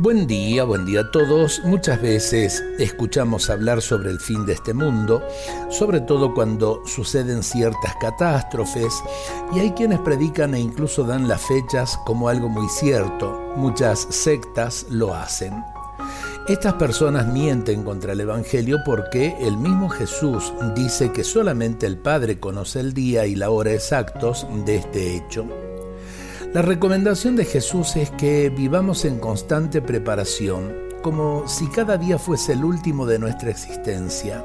Buen día, buen día a todos. Muchas veces escuchamos hablar sobre el fin de este mundo, sobre todo cuando suceden ciertas catástrofes, y hay quienes predican e incluso dan las fechas como algo muy cierto. Muchas sectas lo hacen. Estas personas mienten contra el Evangelio porque el mismo Jesús dice que solamente el Padre conoce el día y la hora exactos de este hecho. La recomendación de Jesús es que vivamos en constante preparación, como si cada día fuese el último de nuestra existencia.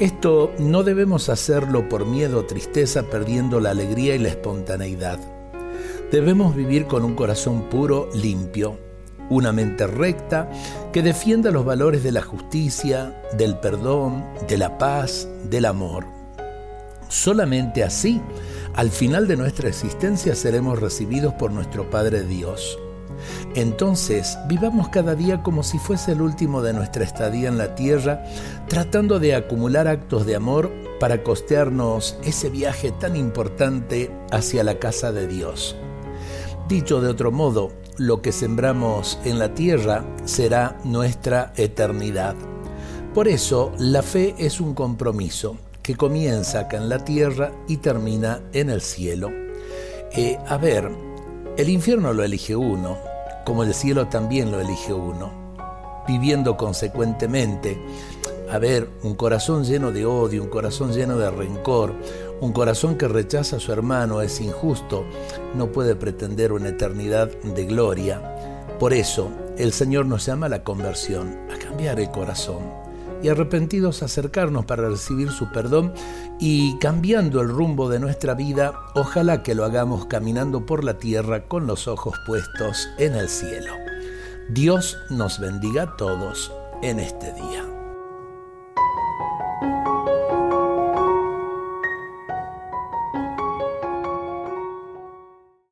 Esto no debemos hacerlo por miedo o tristeza perdiendo la alegría y la espontaneidad. Debemos vivir con un corazón puro, limpio, una mente recta que defienda los valores de la justicia, del perdón, de la paz, del amor. Solamente así al final de nuestra existencia seremos recibidos por nuestro Padre Dios. Entonces, vivamos cada día como si fuese el último de nuestra estadía en la tierra, tratando de acumular actos de amor para costearnos ese viaje tan importante hacia la casa de Dios. Dicho de otro modo, lo que sembramos en la tierra será nuestra eternidad. Por eso, la fe es un compromiso que comienza acá en la tierra y termina en el cielo. Eh, a ver, el infierno lo elige uno, como el cielo también lo elige uno, viviendo consecuentemente. A ver, un corazón lleno de odio, un corazón lleno de rencor, un corazón que rechaza a su hermano es injusto, no puede pretender una eternidad de gloria. Por eso, el Señor nos llama a la conversión, a cambiar el corazón y arrepentidos acercarnos para recibir su perdón y cambiando el rumbo de nuestra vida, ojalá que lo hagamos caminando por la tierra con los ojos puestos en el cielo. Dios nos bendiga a todos en este día.